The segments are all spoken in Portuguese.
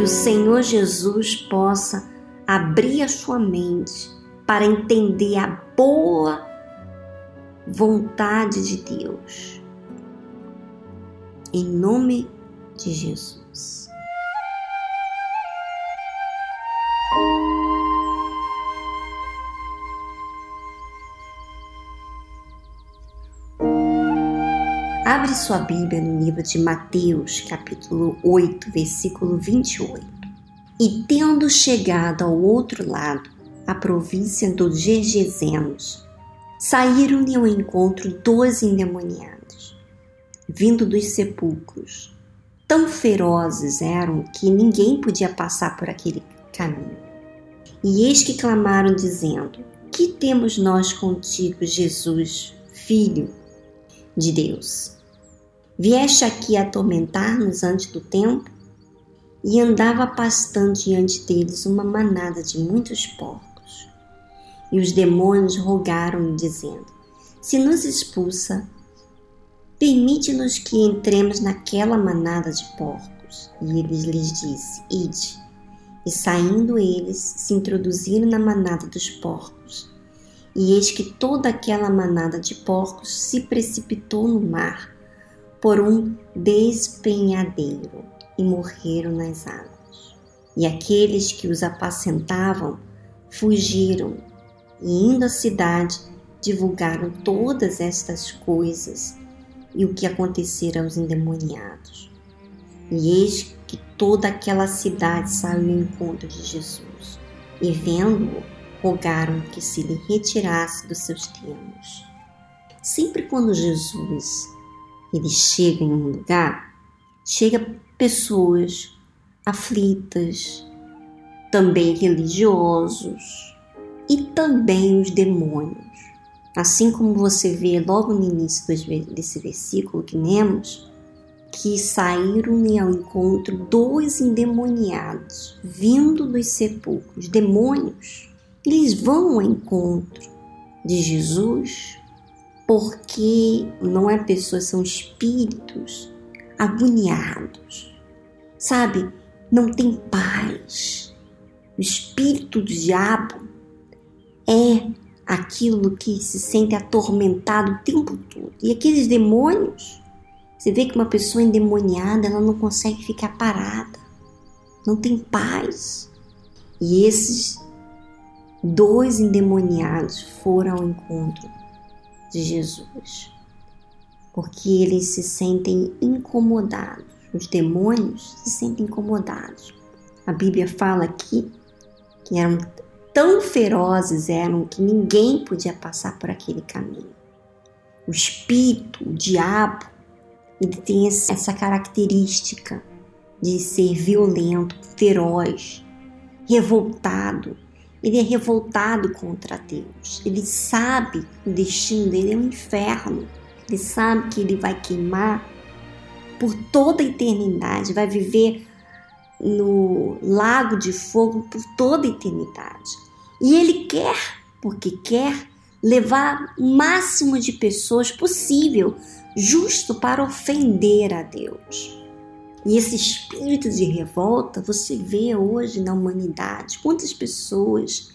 que o Senhor Jesus possa abrir a sua mente para entender a boa vontade de Deus. Em nome de Jesus. Abre sua Bíblia no livro de Mateus, capítulo 8, versículo 28. E tendo chegado ao outro lado, a província dos Gergesenos, saíram-lhe ao encontro dois endemoniados, vindo dos sepulcros. Tão ferozes eram que ninguém podia passar por aquele caminho. E eis que clamaram, dizendo: Que temos nós contigo, Jesus, Filho de Deus? Vieste aqui atormentar-nos antes do tempo? E andava pastando diante deles uma manada de muitos porcos. E os demônios rogaram-lhe, dizendo: Se nos expulsa, permite-nos que entremos naquela manada de porcos. E ele lhes disse: Ide. E saindo eles, se introduziram na manada dos porcos. E eis que toda aquela manada de porcos se precipitou no mar por um despenhadeiro e morreram nas águas. E aqueles que os apacentavam fugiram e, indo à cidade, divulgaram todas estas coisas e o que acontecera aos endemoniados. E eis que toda aquela cidade saiu ao encontro de Jesus, e vendo-o, rogaram que se lhe retirasse dos seus termos. Sempre quando Jesus ele chega em um lugar, chega pessoas aflitas, também religiosos e também os demônios. Assim como você vê logo no início desse versículo que lemos, que saíram ao encontro dois endemoniados, vindo dos sepulcros, demônios. Eles vão ao encontro de Jesus porque não é pessoas, são espíritos agoniados, sabe? Não tem paz. O espírito do diabo é aquilo que se sente atormentado o tempo todo. E aqueles demônios, você vê que uma pessoa endemoniada, ela não consegue ficar parada, não tem paz. E esses dois endemoniados foram ao encontro de Jesus, porque eles se sentem incomodados. Os demônios se sentem incomodados. A Bíblia fala aqui que eram tão ferozes eram que ninguém podia passar por aquele caminho. O espírito, o diabo, ele tem essa característica de ser violento, feroz, revoltado, ele é revoltado contra Deus. Ele sabe que o destino dele é um inferno. Ele sabe que ele vai queimar por toda a eternidade, vai viver no lago de fogo por toda a eternidade. E ele quer, porque quer, levar o máximo de pessoas possível, justo para ofender a Deus. E esse espírito de revolta você vê hoje na humanidade. Quantas pessoas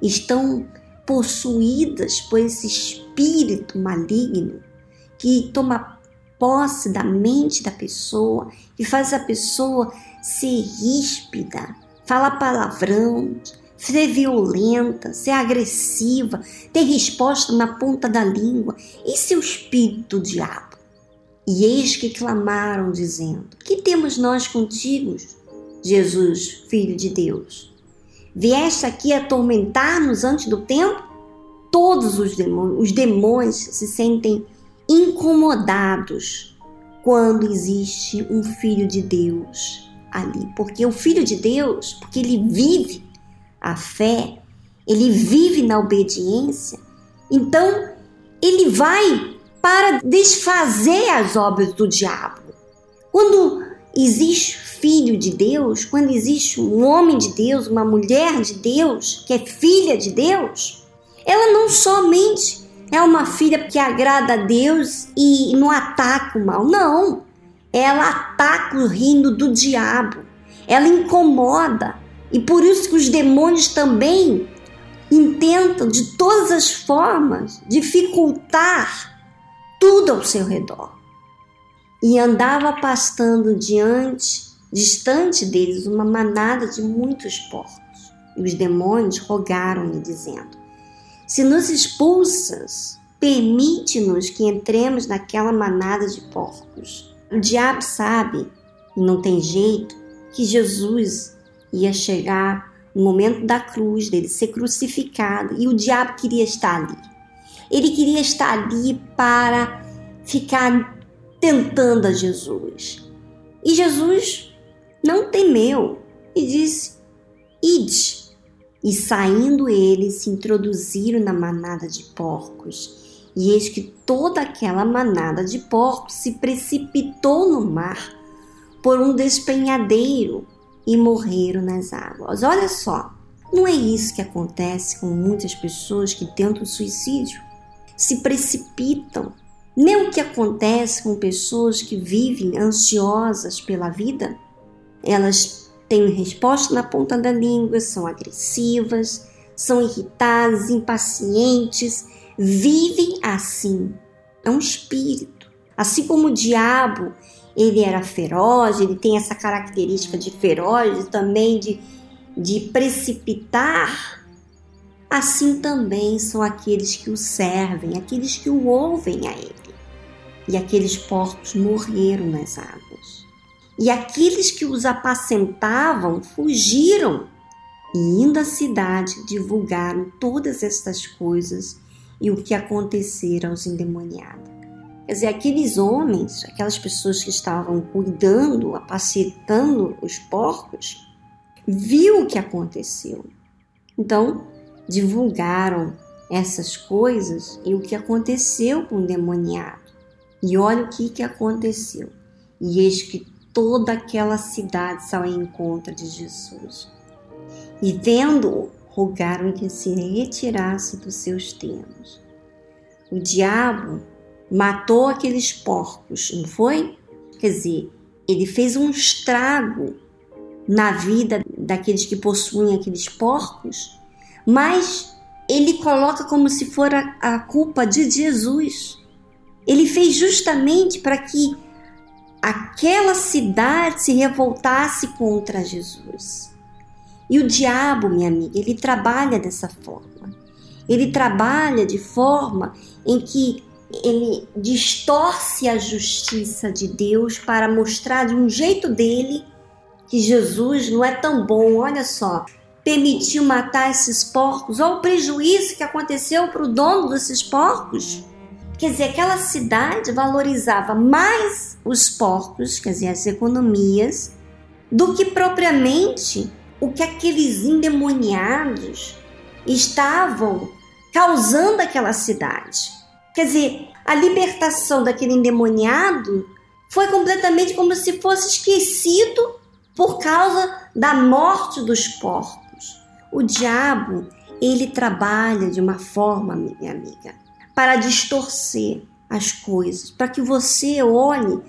estão possuídas por esse espírito maligno que toma posse da mente da pessoa e faz a pessoa ser ríspida, falar palavrão, ser violenta, ser agressiva, ter resposta na ponta da língua. Esse é o espírito do diabo. E eis que clamaram, dizendo: Que temos nós contigo, Jesus, Filho de Deus? Vieste aqui atormentar-nos antes do tempo? Todos os demônios, os demônios se sentem incomodados quando existe um Filho de Deus ali. Porque o Filho de Deus, porque ele vive a fé, ele vive na obediência, então ele vai para desfazer as obras do diabo. Quando existe filho de Deus, quando existe um homem de Deus, uma mulher de Deus, que é filha de Deus, ela não somente é uma filha que agrada a Deus e não ataca o mal, não. Ela ataca o reino do diabo. ela incomoda. E por isso que os demônios também intentam de todas as formas dificultar tudo ao seu redor. E andava pastando diante, distante deles, uma manada de muitos porcos. E os demônios rogaram-lhe, dizendo: Se nos expulsas, permite-nos que entremos naquela manada de porcos. O diabo sabe, e não tem jeito, que Jesus ia chegar no momento da cruz, dele ser crucificado, e o diabo queria estar ali. Ele queria estar ali para ficar tentando a Jesus. E Jesus não temeu e disse: Ide. E saindo eles se introduziram na manada de porcos. E eis que toda aquela manada de porcos se precipitou no mar por um despenhadeiro e morreram nas águas. Olha só, não é isso que acontece com muitas pessoas que tentam suicídio? Se precipitam. Nem o que acontece com pessoas que vivem ansiosas pela vida? Elas têm resposta na ponta da língua, são agressivas, são irritadas, impacientes, vivem assim. É um espírito. Assim como o diabo ele era feroz, ele tem essa característica de feroz também de, de precipitar. Assim também são aqueles que o servem, aqueles que o ouvem a ele. E aqueles porcos morreram nas águas. E aqueles que os apacentavam fugiram. E indo à cidade, divulgaram todas estas coisas e o que acontecera aos endemoniados. Quer dizer, aqueles homens, aquelas pessoas que estavam cuidando, apacetando os porcos, viu o que aconteceu. Então, divulgaram essas coisas e o que aconteceu com o demoniado. E olha o que, que aconteceu. E eis que toda aquela cidade saiu em encontro de Jesus. E vendo-o, rogaram que se retirasse dos seus termos. O diabo matou aqueles porcos, não foi? Quer dizer, ele fez um estrago na vida daqueles que possuem aqueles porcos, mas ele coloca como se for a, a culpa de Jesus. Ele fez justamente para que aquela cidade se revoltasse contra Jesus. E o diabo, minha amiga, ele trabalha dessa forma. Ele trabalha de forma em que ele distorce a justiça de Deus para mostrar de um jeito dele que Jesus não é tão bom. Olha só, permitiu matar esses porcos, olha o prejuízo que aconteceu para o dono desses porcos. Quer dizer, aquela cidade valorizava mais os porcos, quer dizer, as economias, do que propriamente o que aqueles endemoniados estavam causando aquela cidade. Quer dizer, a libertação daquele endemoniado foi completamente como se fosse esquecido por causa da morte dos porcos. O diabo, ele trabalha de uma forma, minha amiga, para distorcer as coisas, para que você olhe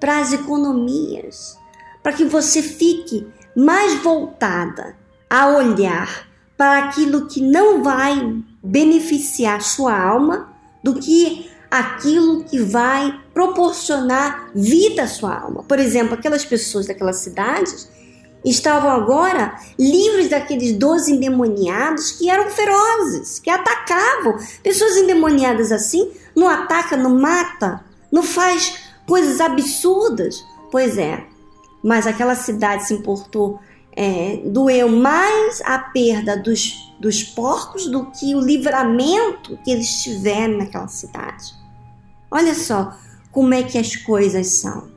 para as economias, para que você fique mais voltada a olhar para aquilo que não vai beneficiar sua alma do que aquilo que vai proporcionar vida à sua alma. Por exemplo, aquelas pessoas daquelas cidades estavam agora livres daqueles doze endemoniados que eram ferozes, que atacavam. Pessoas endemoniadas assim não ataca, não mata, não faz coisas absurdas. Pois é, mas aquela cidade se importou, é, doeu mais a perda dos dos porcos do que o livramento que eles tiveram naquela cidade. Olha só como é que as coisas são.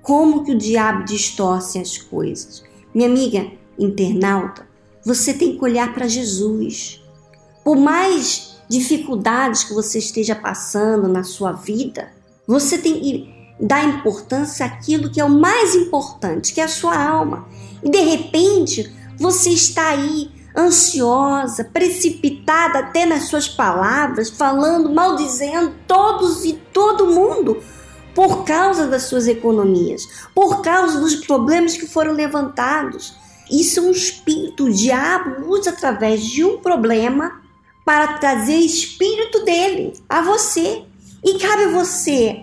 Como que o diabo distorce as coisas. Minha amiga internauta, você tem que olhar para Jesus. Por mais dificuldades que você esteja passando na sua vida, você tem que dar importância àquilo que é o mais importante, que é a sua alma. E de repente, você está aí ansiosa, precipitada até nas suas palavras, falando, maldizendo todos e todo mundo, por causa das suas economias, por causa dos problemas que foram levantados. Isso é um espírito, o diabo usa através de um problema para trazer espírito dele a você. E cabe a você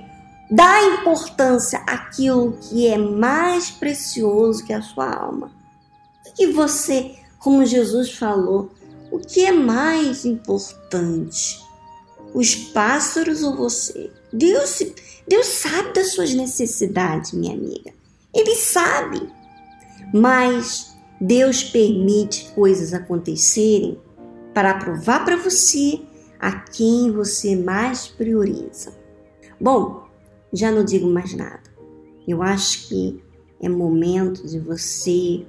dar importância àquilo que é mais precioso que a sua alma. O que você, como Jesus falou, o que é mais importante? Os pássaros ou você? Deus, Deus sabe das suas necessidades, minha amiga. Ele sabe. Mas Deus permite coisas acontecerem para provar para você a quem você mais prioriza. Bom, já não digo mais nada. Eu acho que é momento de você,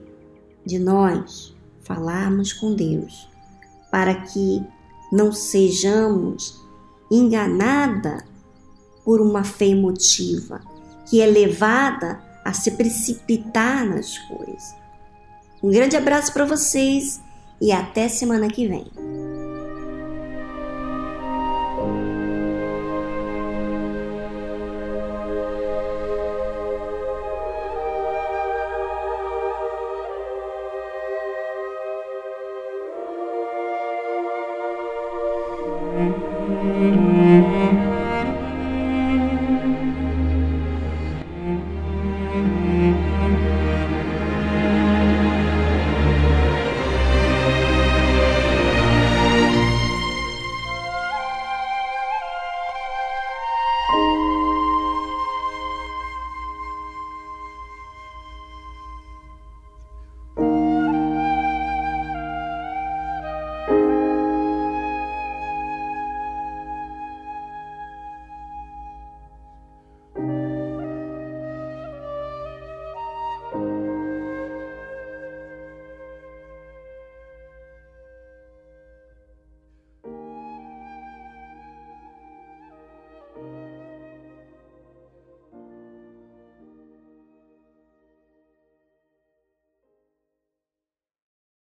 de nós, falarmos com Deus, para que não sejamos enganada por uma fé emotiva que é levada a se precipitar nas coisas. Um grande abraço para vocês e até semana que vem.